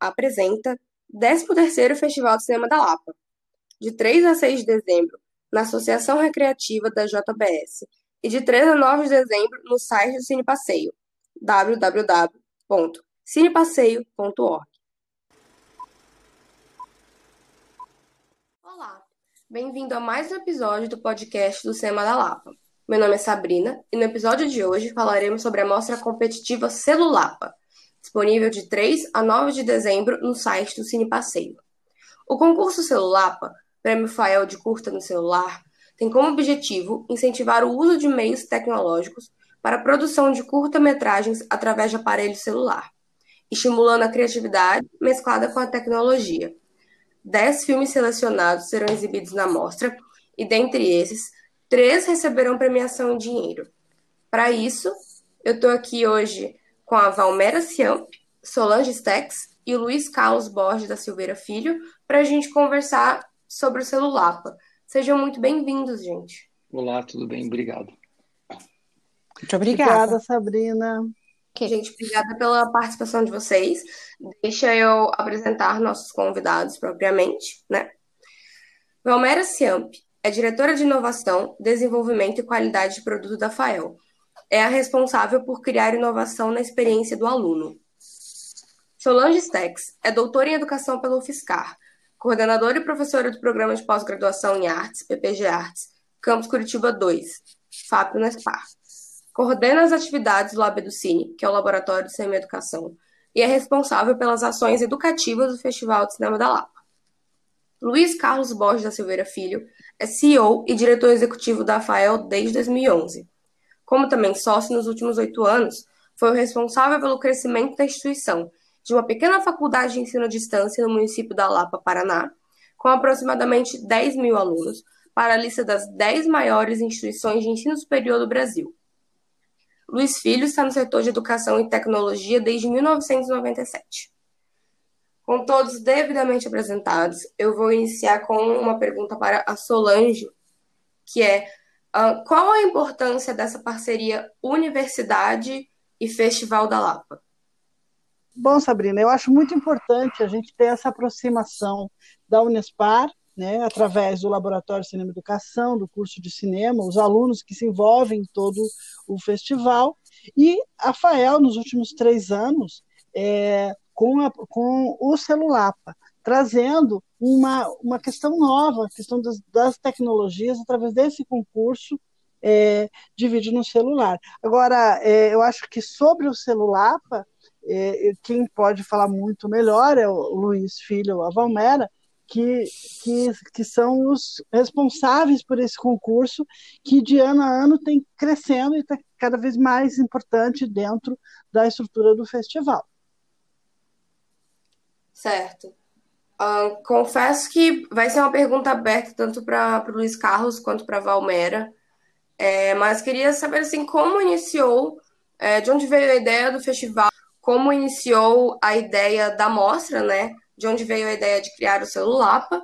Apresenta 13º Festival de Cinema da Lapa, de 3 a 6 de dezembro, na Associação Recreativa da JBS, e de 3 a 9 de dezembro no site do Cine Passeio, www.cinepasseio.org. Olá, bem-vindo a mais um episódio do podcast do Cinema da Lapa. Meu nome é Sabrina e no episódio de hoje falaremos sobre a mostra competitiva Celulapa, disponível de 3 a 9 de dezembro no site do Cine Passeio. O concurso Celulapa, Prêmio Fael de Curta no Celular, tem como objetivo incentivar o uso de meios tecnológicos para a produção de curta-metragens através de aparelho celular, estimulando a criatividade mesclada com a tecnologia. Dez filmes selecionados serão exibidos na mostra e, dentre esses, três receberão premiação em dinheiro. Para isso, eu estou aqui hoje com a Valmera Ciamp, Solange Stex e o Luiz Carlos Borges da Silveira Filho, para a gente conversar sobre o Celulapa. Sejam muito bem-vindos, gente. Olá, tudo bem? Obrigado. Muito obrigada. Obrigada, Sabrina. Okay. Gente, obrigada pela participação de vocês. Deixa eu apresentar nossos convidados propriamente, né? Valmera Ciamp é diretora de inovação, desenvolvimento e qualidade de produto da FAEL. É a responsável por criar inovação na experiência do aluno. Solange Stex é doutora em educação pela UFSCar, coordenadora e professora do programa de pós-graduação em artes, PPG Artes, Campus Curitiba 2, FAP Unespar. Coordena as atividades do Lab Cine, que é o Laboratório de Cinema e Educação, e é responsável pelas ações educativas do Festival de Cinema da Lapa. Luiz Carlos Borges da Silveira Filho é CEO e diretor executivo da FAEL desde 2011. Como também sócio nos últimos oito anos, foi o responsável pelo crescimento da instituição, de uma pequena faculdade de ensino à distância no município da Lapa, Paraná, com aproximadamente 10 mil alunos, para a lista das 10 maiores instituições de ensino superior do Brasil. Luiz Filho está no setor de educação e tecnologia desde 1997. Com todos devidamente apresentados, eu vou iniciar com uma pergunta para a Solange, que é qual a importância dessa parceria Universidade e Festival da Lapa? Bom, Sabrina, eu acho muito importante a gente ter essa aproximação da Unespar, né, através do Laboratório de Cinema e Educação, do curso de cinema, os alunos que se envolvem em todo o festival, e a FAEL, nos últimos três anos, é, com, a, com o Celulapa, trazendo uma, uma questão nova, a questão das, das tecnologias, através desse concurso é, de vídeo no celular. Agora, é, eu acho que sobre o Celulapa, é, quem pode falar muito melhor é o Luiz Filho, a Valmera, que, que, que são os responsáveis por esse concurso, que de ano a ano tem crescendo e está cada vez mais importante dentro da estrutura do festival. Certo. Uh, confesso que vai ser uma pergunta aberta tanto para o Luiz Carlos quanto para a Valmera, é, mas queria saber assim, como iniciou, é, de onde veio a ideia do festival, como iniciou a ideia da mostra, né? De onde veio a ideia de criar o Selo Lapa,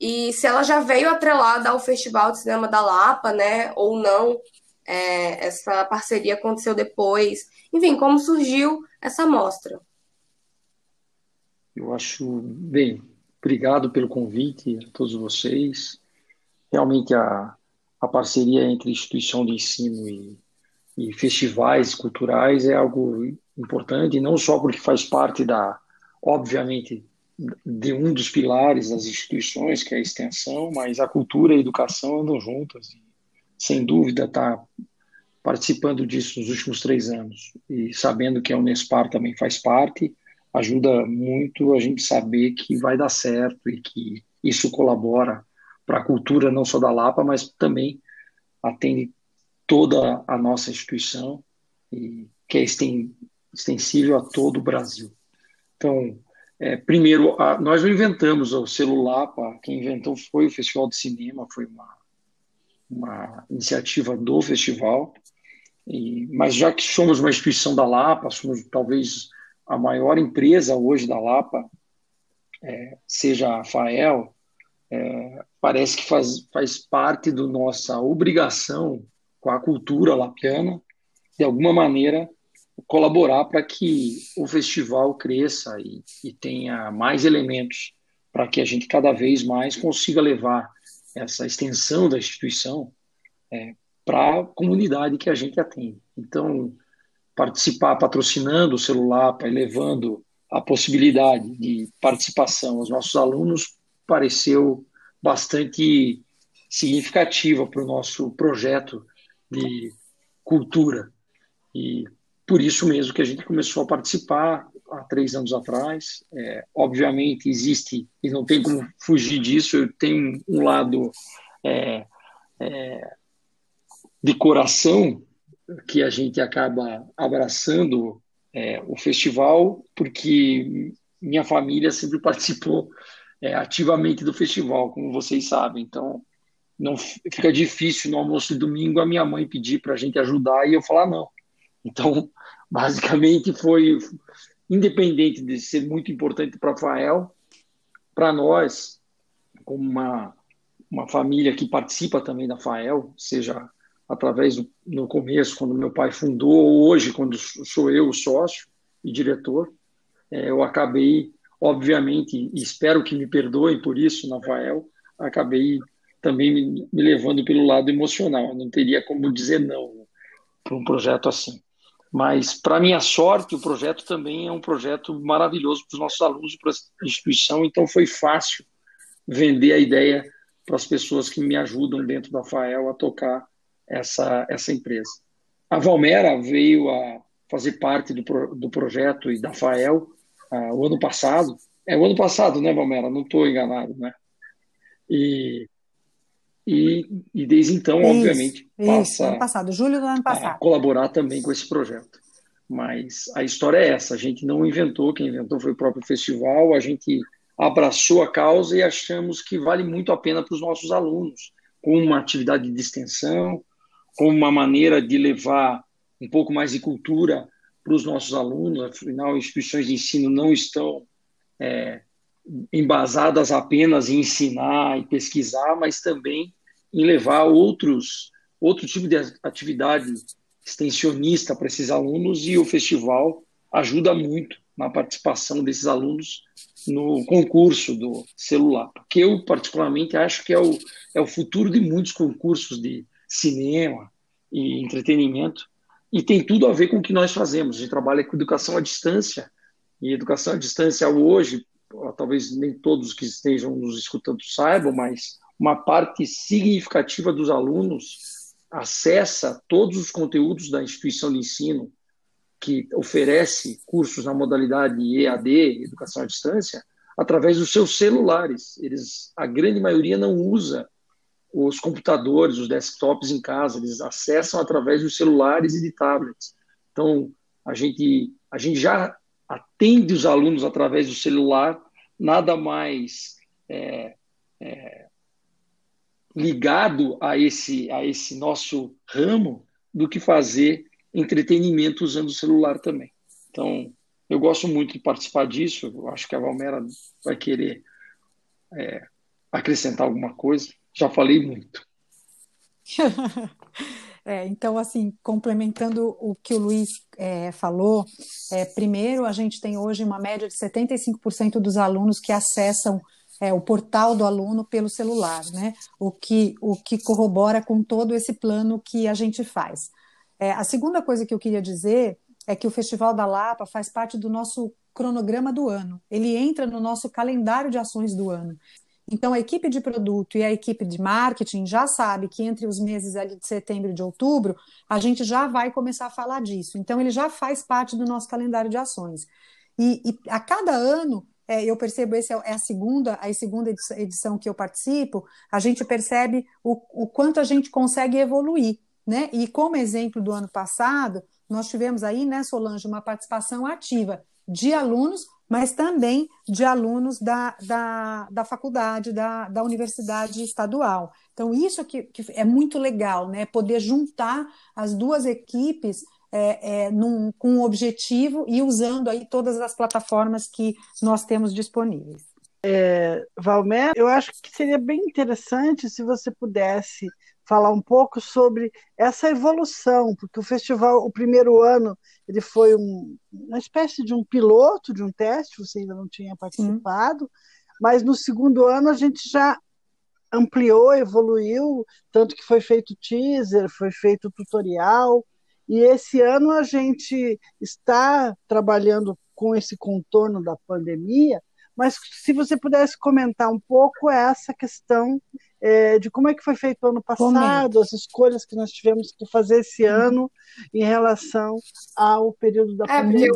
e se ela já veio atrelada ao Festival de Cinema da Lapa, né? Ou não, é, essa parceria aconteceu depois. Enfim, como surgiu essa mostra? Eu acho, bem, obrigado pelo convite a todos vocês. Realmente a, a parceria entre instituição de ensino e, e festivais culturais é algo importante, não só porque faz parte da, obviamente, de um dos pilares das instituições, que é a extensão, mas a cultura e a educação andam juntas. E, sem dúvida, está participando disso nos últimos três anos e sabendo que a Unespar também faz parte, ajuda muito a gente saber que vai dar certo e que isso colabora para a cultura não só da Lapa, mas também atende toda a nossa instituição e que é extensível a todo o Brasil. Então, é, primeiro, a, nós não inventamos o Celulapa, quem inventou foi o Festival de Cinema, foi uma, uma iniciativa do festival, e, mas já que somos uma instituição da Lapa, somos talvez a maior empresa hoje da Lapa é, seja a FAEL, é, parece que faz, faz parte da nossa obrigação com a cultura lapiana, de alguma maneira, colaborar para que o festival cresça e, e tenha mais elementos para que a gente cada vez mais consiga levar essa extensão da instituição é, para a comunidade que a gente atende. Então, participar patrocinando o celular, levando a possibilidade de participação aos nossos alunos pareceu bastante significativa para o nosso projeto de cultura. E por isso mesmo que a gente começou a participar há três anos atrás. É, obviamente existe, e não tem como fugir disso, eu tenho um lado é, é, de coração que a gente acaba abraçando é, o festival, porque minha família sempre participou é, ativamente do festival, como vocês sabem. Então, não fica difícil no almoço de domingo a minha mãe pedir para a gente ajudar e eu falar não. Então, basicamente foi independente de ser muito importante para Rafael, para nós, como uma, uma família que participa também da FAEL, seja através do, no começo, quando meu pai fundou, ou hoje, quando sou eu o sócio e diretor, é, eu acabei, obviamente, e espero que me perdoem por isso, na FAEL, acabei também me, me levando pelo lado emocional. Eu não teria como dizer não para um projeto assim. Mas, para minha sorte, o projeto também é um projeto maravilhoso para os nossos alunos, para a instituição, então foi fácil vender a ideia para as pessoas que me ajudam dentro da FAEL a tocar essa, essa empresa. A Valmera veio a fazer parte do, do projeto e da FAEL uh, o ano passado. É o ano passado, né, Valmera? Não estou enganado, né? E e, e desde então, isso, obviamente, passa ano passado, julho do ano passado. colaborar também com esse projeto. Mas a história é essa: a gente não inventou, quem inventou foi o próprio festival, a gente abraçou a causa e achamos que vale muito a pena para os nossos alunos, com uma atividade de extensão, com uma maneira de levar um pouco mais de cultura para os nossos alunos, afinal, instituições de ensino não estão é, embasadas apenas em ensinar e pesquisar, mas também em levar outros outro tipo de atividade extensionista para esses alunos e o festival ajuda muito na participação desses alunos no concurso do celular, porque eu particularmente acho que é o, é o futuro de muitos concursos de cinema e entretenimento e tem tudo a ver com o que nós fazemos. A gente trabalha com educação à distância e educação à distância hoje talvez nem todos que estejam nos escutando saibam, mas uma parte significativa dos alunos acessa todos os conteúdos da instituição de ensino que oferece cursos na modalidade EAD, educação à distância, através dos seus celulares. Eles, a grande maioria não usa os computadores, os desktops em casa, eles acessam através dos celulares e de tablets. Então, a gente, a gente já atende os alunos através do celular, nada mais é, é, ligado a esse, a esse nosso ramo do que fazer entretenimento usando o celular também. Então, eu gosto muito de participar disso. Eu acho que a Valmera vai querer é, acrescentar alguma coisa. Já falei muito. É, então, assim, complementando o que o Luiz é, falou, é, primeiro, a gente tem hoje uma média de 75% dos alunos que acessam é, o portal do aluno pelo celular, né? O que, o que corrobora com todo esse plano que a gente faz. É, a segunda coisa que eu queria dizer é que o Festival da Lapa faz parte do nosso cronograma do ano. Ele entra no nosso calendário de ações do ano. Então, a equipe de produto e a equipe de marketing já sabe que entre os meses ali de setembro e de outubro, a gente já vai começar a falar disso. Então, ele já faz parte do nosso calendário de ações. E, e a cada ano, é, eu percebo, essa é a segunda, a segunda edição que eu participo, a gente percebe o, o quanto a gente consegue evoluir. Né? E como exemplo do ano passado, nós tivemos aí, né, Solange, uma participação ativa de alunos mas também de alunos da, da, da faculdade, da, da universidade estadual. Então, isso que, que é muito legal, né? Poder juntar as duas equipes é, é, num, com um objetivo e usando aí todas as plataformas que nós temos disponíveis. É, Valmer, eu acho que seria bem interessante se você pudesse falar um pouco sobre essa evolução, porque o festival, o primeiro ano, ele foi um, uma espécie de um piloto, de um teste, você ainda não tinha participado, mas no segundo ano a gente já ampliou, evoluiu, tanto que foi feito teaser, foi feito tutorial, e esse ano a gente está trabalhando com esse contorno da pandemia, mas se você pudesse comentar um pouco essa questão é, de como é que foi feito o ano passado, as escolhas que nós tivemos que fazer esse uhum. ano em relação ao período da é, pandemia.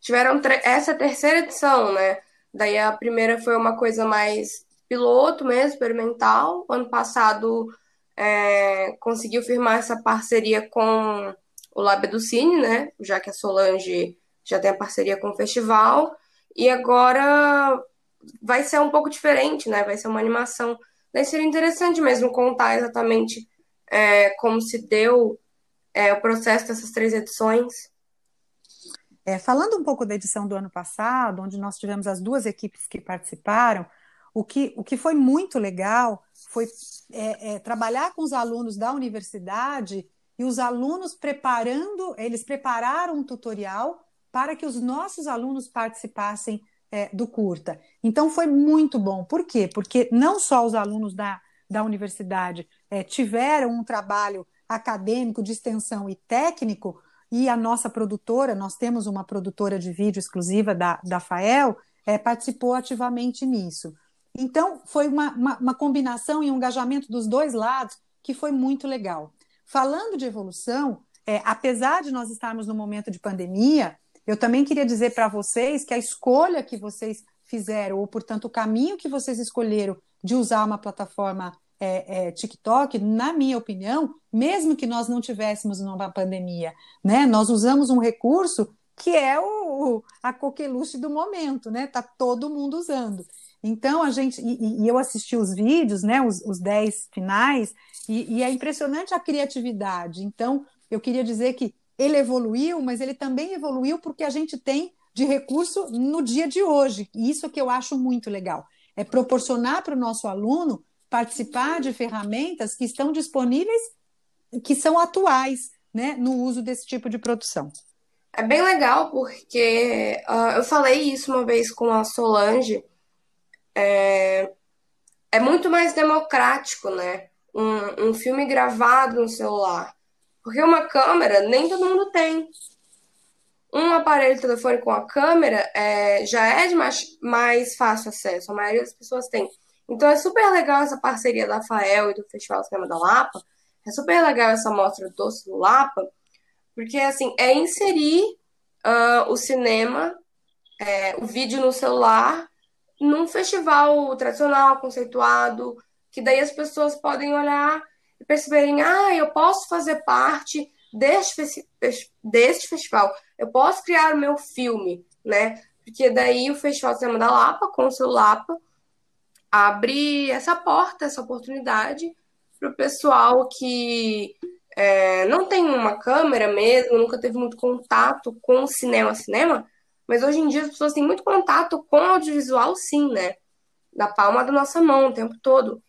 Tiveram essa terceira edição, né? Daí a primeira foi uma coisa mais piloto mesmo, experimental. Ano passado é, conseguiu firmar essa parceria com o Lab do Cine, né? Já que a Solange já tem a parceria com o festival. E agora vai ser um pouco diferente, né? Vai ser uma animação. Daí seria interessante mesmo contar exatamente é, como se deu é, o processo dessas três edições. É, falando um pouco da edição do ano passado, onde nós tivemos as duas equipes que participaram, o que, o que foi muito legal foi é, é, trabalhar com os alunos da universidade e os alunos preparando, eles prepararam um tutorial para que os nossos alunos participassem é, do curta. Então foi muito bom. Por quê? Porque não só os alunos da, da universidade é, tiveram um trabalho acadêmico de extensão e técnico, e a nossa produtora, nós temos uma produtora de vídeo exclusiva da, da FAEL, é, participou ativamente nisso. Então, foi uma, uma, uma combinação e um engajamento dos dois lados que foi muito legal. Falando de evolução, é, apesar de nós estarmos no momento de pandemia, eu também queria dizer para vocês que a escolha que vocês fizeram, ou portanto o caminho que vocês escolheram de usar uma plataforma é, é, TikTok, na minha opinião, mesmo que nós não tivéssemos uma pandemia, né, nós usamos um recurso que é o, a coqueluche do momento, né? Tá todo mundo usando. Então a gente e, e eu assisti os vídeos, né? Os, os dez finais e, e é impressionante a criatividade. Então eu queria dizer que ele evoluiu, mas ele também evoluiu porque a gente tem de recurso no dia de hoje. E isso é que eu acho muito legal. É proporcionar para o nosso aluno participar de ferramentas que estão disponíveis, que são atuais, né, no uso desse tipo de produção. É bem legal porque uh, eu falei isso uma vez com a Solange. É, é muito mais democrático, né? Um, um filme gravado no celular porque uma câmera nem todo mundo tem. Um aparelho telefone com a câmera é, já é de mais, mais fácil acesso, a maioria das pessoas tem. Então é super legal essa parceria da FAEL e do Festival Cinema da Lapa. É super legal essa mostra do Lapa, porque assim, é inserir uh, o cinema, é, o vídeo no celular, num festival tradicional, conceituado, que daí as pessoas podem olhar perceberem, ah, eu posso fazer parte deste, deste festival, eu posso criar o meu filme, né? Porque daí o Festival de Cinema da Lapa, com o seu Lapa, abre essa porta, essa oportunidade para o pessoal que é, não tem uma câmera mesmo, nunca teve muito contato com cinema, cinema, mas hoje em dia as pessoas têm muito contato com o audiovisual, sim, né? Da palma da nossa mão o tempo todo.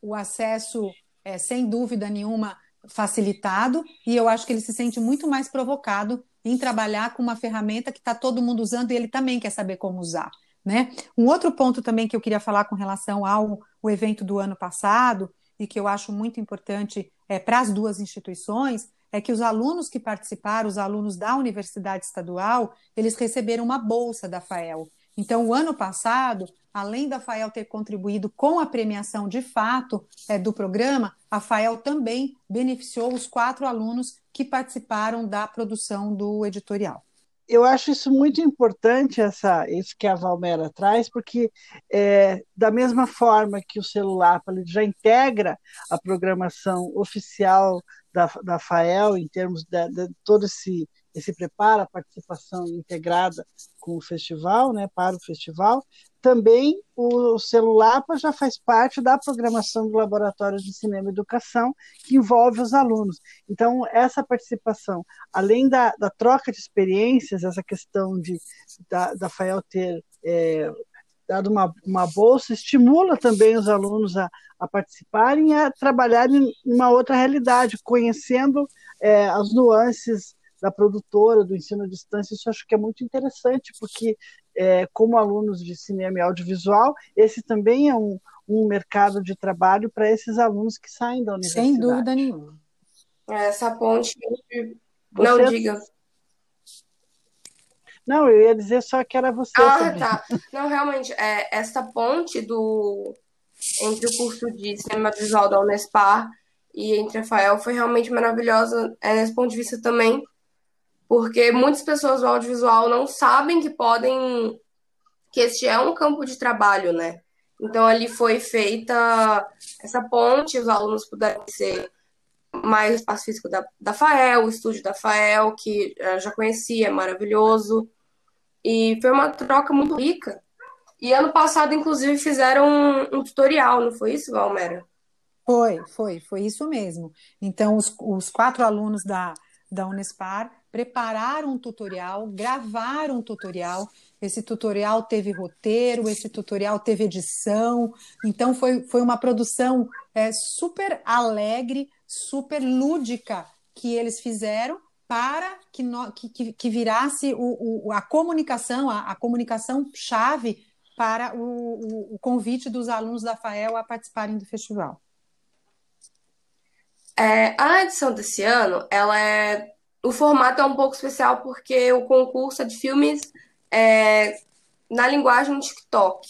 O acesso é, sem dúvida nenhuma, facilitado, e eu acho que ele se sente muito mais provocado em trabalhar com uma ferramenta que está todo mundo usando e ele também quer saber como usar. Né? Um outro ponto também que eu queria falar com relação ao o evento do ano passado, e que eu acho muito importante é, para as duas instituições, é que os alunos que participaram, os alunos da Universidade Estadual, eles receberam uma bolsa da FAEL. Então, o ano passado, além da FAEL ter contribuído com a premiação de fato é, do programa, a FAEL também beneficiou os quatro alunos que participaram da produção do editorial. Eu acho isso muito importante, essa, isso que a Valmera traz, porque é, da mesma forma que o celular já integra a programação oficial da, da FAEL, em termos de, de todo esse esse prepara a participação integrada com o festival, né, para o festival. Também o Celulapa já faz parte da programação do Laboratório de Cinema e Educação, que envolve os alunos. Então, essa participação, além da, da troca de experiências, essa questão de da, da FAEL ter é, dado uma, uma bolsa, estimula também os alunos a, a participarem e a trabalharem em uma outra realidade, conhecendo é, as nuances da produtora, do ensino à distância, isso eu acho que é muito interessante, porque é, como alunos de cinema e audiovisual, esse também é um, um mercado de trabalho para esses alunos que saem da universidade. Sem dúvida nenhuma. Essa ponte, não você... diga. Não, eu ia dizer só que era você. Ah, também. tá. Não, realmente, é, essa ponte do entre o curso de cinema visual da Unespar e entre Rafael foi realmente maravilhosa é, nesse ponto de vista também, porque muitas pessoas do audiovisual não sabem que podem que este é um campo de trabalho, né? Então ali foi feita essa ponte, os alunos puderam ser mais o espaço físico da, da FAEL, o estúdio da FAEL, que eu já conhecia, é maravilhoso. E foi uma troca muito rica. E ano passado, inclusive, fizeram um, um tutorial, não foi isso, Valmera? Foi, foi, foi isso mesmo. Então, os, os quatro alunos da, da Unespar prepararam um tutorial, gravaram um tutorial. Esse tutorial teve roteiro, esse tutorial teve edição. Então, foi, foi uma produção é, super alegre, super lúdica que eles fizeram para que, no, que, que, virasse o, o, a comunicação, a, a comunicação chave para o, o, o, convite dos alunos da FAEL a participarem do festival. É, a edição desse ano, ela é o formato é um pouco especial porque o concurso é de filmes é, na linguagem TikTok.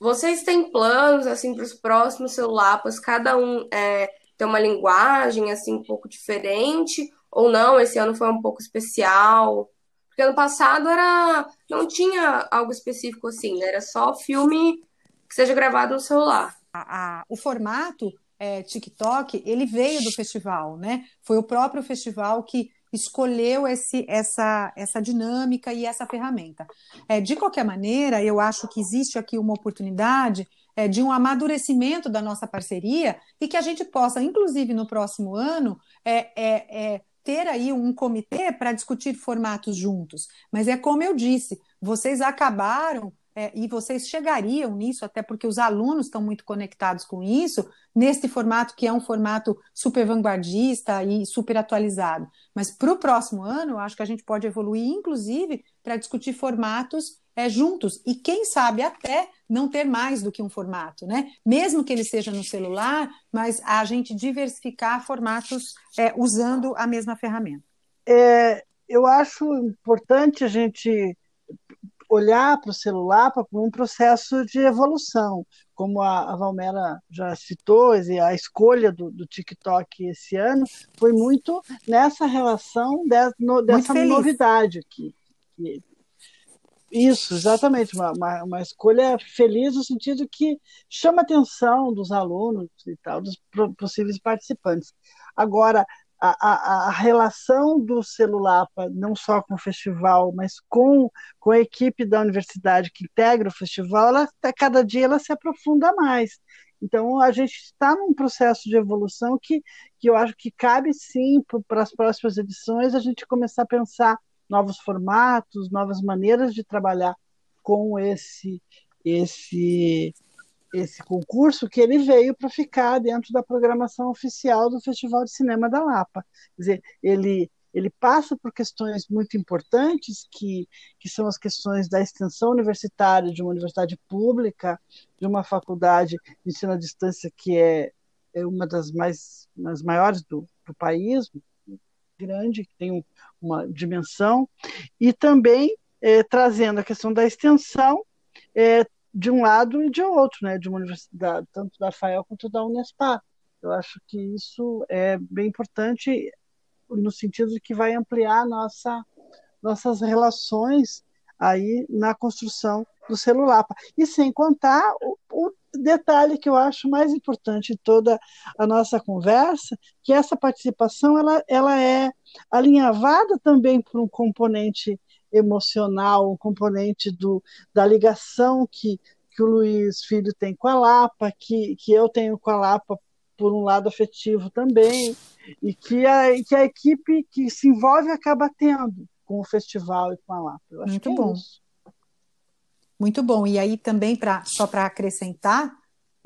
Vocês têm planos assim para os próximos celulapas? Cada um é, tem uma linguagem assim um pouco diferente ou não? Esse ano foi um pouco especial. Porque ano passado era não tinha algo específico assim, né? era só filme que seja gravado no celular. A, a, o formato é, TikTok, ele veio do festival, né? Foi o próprio festival que escolheu esse, essa, essa dinâmica e essa ferramenta. É, de qualquer maneira, eu acho que existe aqui uma oportunidade é, de um amadurecimento da nossa parceria e que a gente possa, inclusive no próximo ano, é, é, é ter aí um comitê para discutir formatos juntos. Mas é como eu disse, vocês acabaram é, e vocês chegariam nisso, até porque os alunos estão muito conectados com isso, neste formato que é um formato super vanguardista e super atualizado. Mas para o próximo ano, eu acho que a gente pode evoluir, inclusive, para discutir formatos é, juntos, e quem sabe até não ter mais do que um formato, né? Mesmo que ele seja no celular, mas a gente diversificar formatos é, usando a mesma ferramenta. É, eu acho importante a gente olhar para o celular para um processo de evolução, como a, a Valmera já citou, a escolha do, do, TikTok esse ano foi muito nessa relação de, no, dessa novidade aqui. Isso, exatamente, uma, uma, uma, escolha feliz no sentido que chama a atenção dos alunos e tal, dos possíveis participantes. Agora, a, a, relação do celular, não só com o festival, mas com, com a equipe da universidade que integra o festival, ela, cada dia ela se aprofunda mais. Então, a gente está num processo de evolução que, que eu acho que cabe sim para as próximas edições a gente começar a pensar novos formatos, novas maneiras de trabalhar com esse esse esse concurso que ele veio para ficar dentro da programação oficial do Festival de Cinema da Lapa. Quer dizer, ele, ele passa por questões muito importantes, que, que são as questões da extensão universitária de uma universidade pública, de uma faculdade de ensino à distância que é, é uma das mais das maiores do, do país, grande, que tem uma dimensão, e também é, trazendo a questão da extensão, é, de um lado e de outro, né, de uma universidade, tanto da FAEL quanto da Unespar. Eu acho que isso é bem importante no sentido de que vai ampliar nossa, nossas relações aí na construção do celular. E sem contar o, o, detalhe que eu acho mais importante de toda a nossa conversa, que essa participação ela, ela é alinhavada também por um componente emocional, um componente do, da ligação que, que o Luiz Filho tem com a Lapa, que, que eu tenho com a Lapa por um lado afetivo também, e que a, que a equipe que se envolve acaba tendo com o festival e com a Lapa. Eu acho Muito que é bom. Isso. Muito bom. E aí também, pra, só para acrescentar,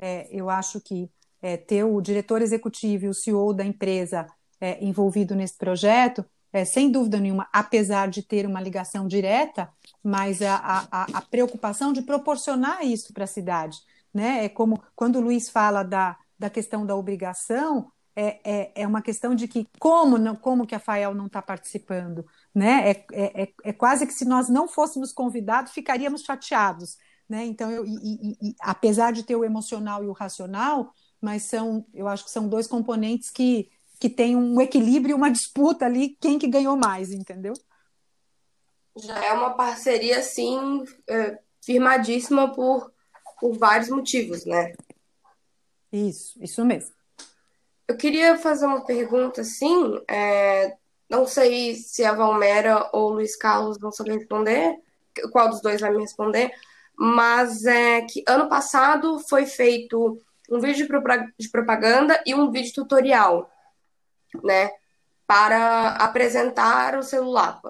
é, eu acho que é, ter o diretor executivo e o CEO da empresa é, envolvido nesse projeto, é, sem dúvida nenhuma, apesar de ter uma ligação direta, mas a, a, a preocupação de proporcionar isso para a cidade. Né? É como quando o Luiz fala da, da questão da obrigação, é, é, é, uma questão de que como não, como que a FAEL não está participando, né? É, é, é, é, quase que se nós não fôssemos convidados, ficaríamos chateados, né? Então, eu, e, e, e, apesar de ter o emocional e o racional, mas são, eu acho que são dois componentes que, que têm um equilíbrio, uma disputa ali, quem que ganhou mais, entendeu? Já é uma parceria, assim, é, firmadíssima por, por vários motivos, né? Isso, isso mesmo. Eu queria fazer uma pergunta assim, é, não sei se a Valmera ou o Luiz Carlos vão saber responder, qual dos dois vai me responder, mas é que ano passado foi feito um vídeo de propaganda e um vídeo tutorial, né, para apresentar o celular.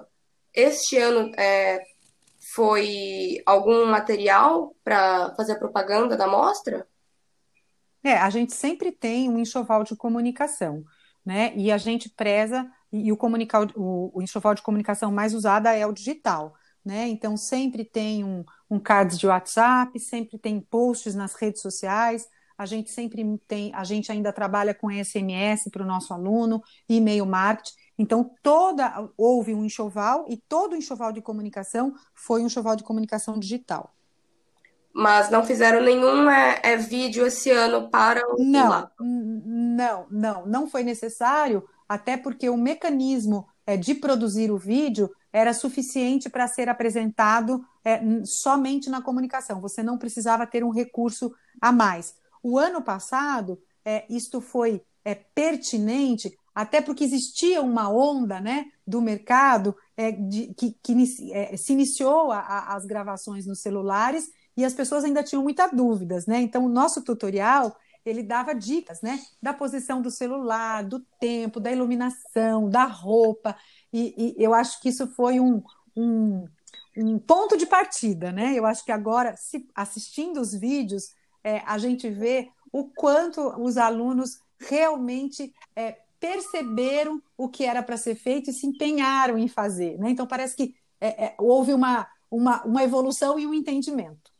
Este ano é, foi algum material para fazer a propaganda da mostra? É, a gente sempre tem um enxoval de comunicação, né? E a gente preza, e, o, o, o enxoval de comunicação mais usada é o digital, né? Então sempre tem um, um cards de WhatsApp, sempre tem posts nas redes sociais, a gente sempre tem, a gente ainda trabalha com SMS para o nosso aluno, e-mail marketing. Então, toda houve um enxoval e todo enxoval de comunicação foi um enxoval de comunicação digital mas não fizeram nenhum é, é, vídeo esse ano para o não, não, não, não foi necessário, até porque o mecanismo é, de produzir o vídeo era suficiente para ser apresentado é, somente na comunicação. Você não precisava ter um recurso a mais. O ano passado, é, isto foi é, pertinente, até porque existia uma onda né, do mercado é, de, que, que é, se iniciou a, a, as gravações nos celulares e as pessoas ainda tinham muitas dúvidas, né? Então, o nosso tutorial ele dava dicas, né? Da posição do celular, do tempo, da iluminação, da roupa, e, e eu acho que isso foi um, um, um, ponto de partida, né? Eu acho que agora, se, assistindo os vídeos, é, a gente vê o quanto os alunos realmente é, perceberam o que era para ser feito e se empenharam em fazer, né? Então, parece que é, é houve uma, uma, uma evolução e um entendimento.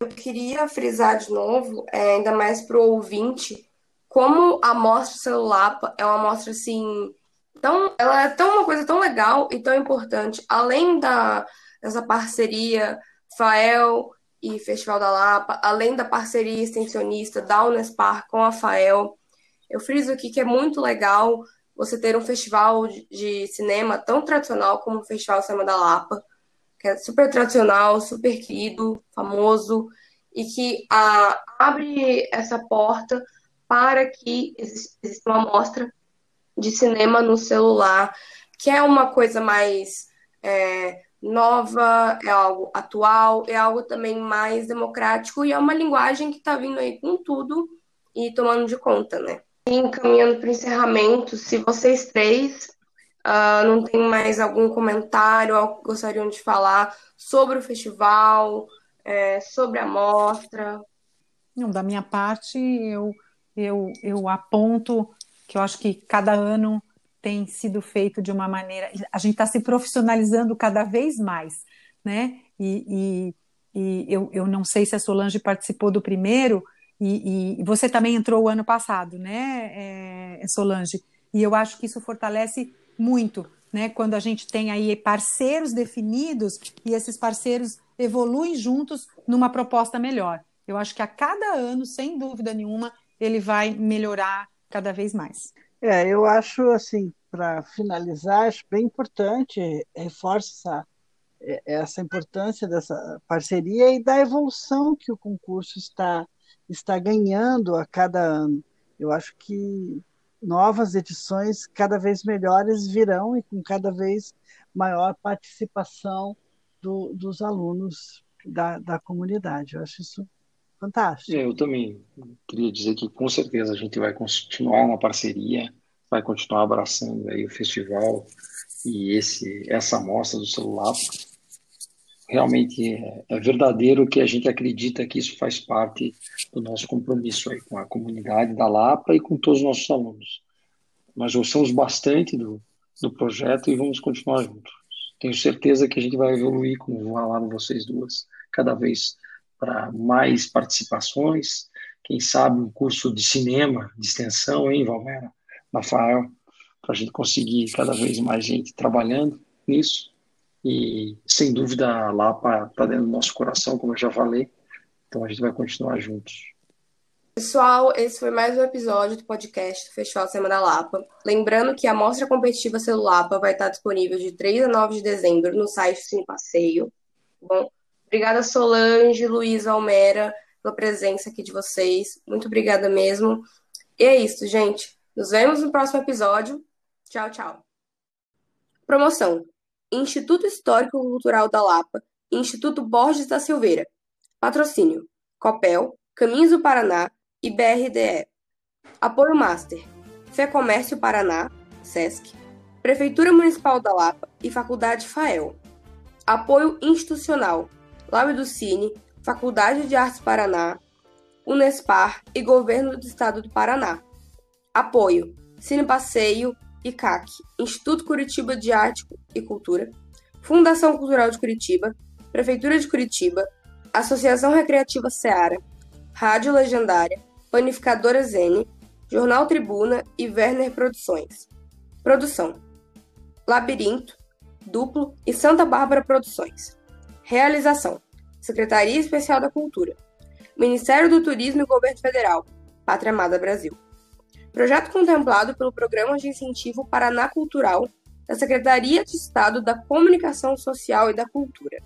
Eu queria frisar de novo, é, ainda mais para o ouvinte, como a amostra celular é uma amostra assim. Tão, ela é tão uma coisa tão legal e tão importante. Além da, dessa parceria FAEL e Festival da Lapa, além da parceria extensionista da Unespar com a FAEL, eu friso aqui que é muito legal você ter um festival de, cinema tão tradicional como o Festival Cinema da Lapa que é super tradicional, super querido, famoso, e que ah, abre essa porta para que exista uma mostra de cinema no celular, que é uma coisa mais é, nova, é algo atual, é algo também mais democrático e é uma linguagem que está vindo aí com tudo e tomando de conta, né? E encaminhando para o encerramento, se vocês três Uh, não tem mais algum comentário, algo que gostariam de falar sobre o festival, é, sobre a mostra? Não, da minha parte, eu, eu, eu aponto que eu acho que cada ano tem sido feito de uma maneira. A gente está se profissionalizando cada vez mais, né? E, e, e, eu, eu não sei se a Solange participou do primeiro, e, e você também entrou o ano passado, né, é, Solange? E eu acho que isso fortalece muito, né? Quando a gente tem aí parceiros definidos e esses parceiros evoluem juntos numa proposta melhor. Eu acho que a cada ano, sem dúvida nenhuma, ele vai melhorar cada vez mais. É, eu acho assim, para finalizar, acho bem importante, reforça essa, essa importância dessa parceria e da evolução que o concurso está, está ganhando a cada ano. Eu acho que novas edições cada vez melhores virão e com cada vez maior participação do, dos alunos da, da comunidade. Eu acho isso fantástico. Eu também queria dizer que com certeza a gente vai continuar na parceria, vai continuar abraçando aí o festival e esse essa amostra do celular. realmente é, é, verdadeiro que a gente acredita que isso faz parte do nosso compromisso aí com a comunidade da Lapa e com todos os nossos alunos. Nós gostamos bastante do, do projeto e vamos continuar juntos. Tenho certeza que a gente vai evoluir, como falaram vocês duas, cada vez para mais participações, quem sabe um curso de cinema, de extensão, hein, Valmera, Rafael, para a gente conseguir cada vez mais gente trabalhando nisso e, sem dúvida, Lapa está dentro do nosso coração, como eu já falei. Então a gente vai continuar juntos. Pessoal, esse foi mais um episódio do podcast do Festival Semana Lapa. Lembrando que a mostra competitiva Celulapa vai estar disponível de 3 a 9 de dezembro no site Cine Passeio. Bom, obrigada Solange, Luiz Almera, pela presença aqui de vocês. Muito obrigada mesmo. E é isso, gente. Nos vemos no próximo episódio. Tchau, tchau. Promoção. Instituto Histórico Cultural da Lapa Instituto Borges da Silveira. Patrocínio: Copel, Caminhos do Paraná e BRDE. Apoio Master: Fé Comércio Paraná, SESC, Prefeitura Municipal da Lapa e Faculdade FAEL. Apoio institucional: Lábio do Cine, Faculdade de Artes Paraná, Unespar e Governo do Estado do Paraná. Apoio: Cine Passeio, ICAC, Instituto Curitiba de Arte e Cultura, Fundação Cultural de Curitiba, Prefeitura de Curitiba, Associação Recreativa Seara, Rádio Legendária, Panificadora Zene, Jornal Tribuna e Werner Produções. Produção: Labirinto, Duplo e Santa Bárbara Produções. Realização: Secretaria Especial da Cultura, Ministério do Turismo e Governo Federal, Pátria Amada Brasil. Projeto contemplado pelo Programa de Incentivo Paraná Cultural da Secretaria de Estado da Comunicação Social e da Cultura.